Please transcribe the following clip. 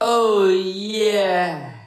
Oh yeah!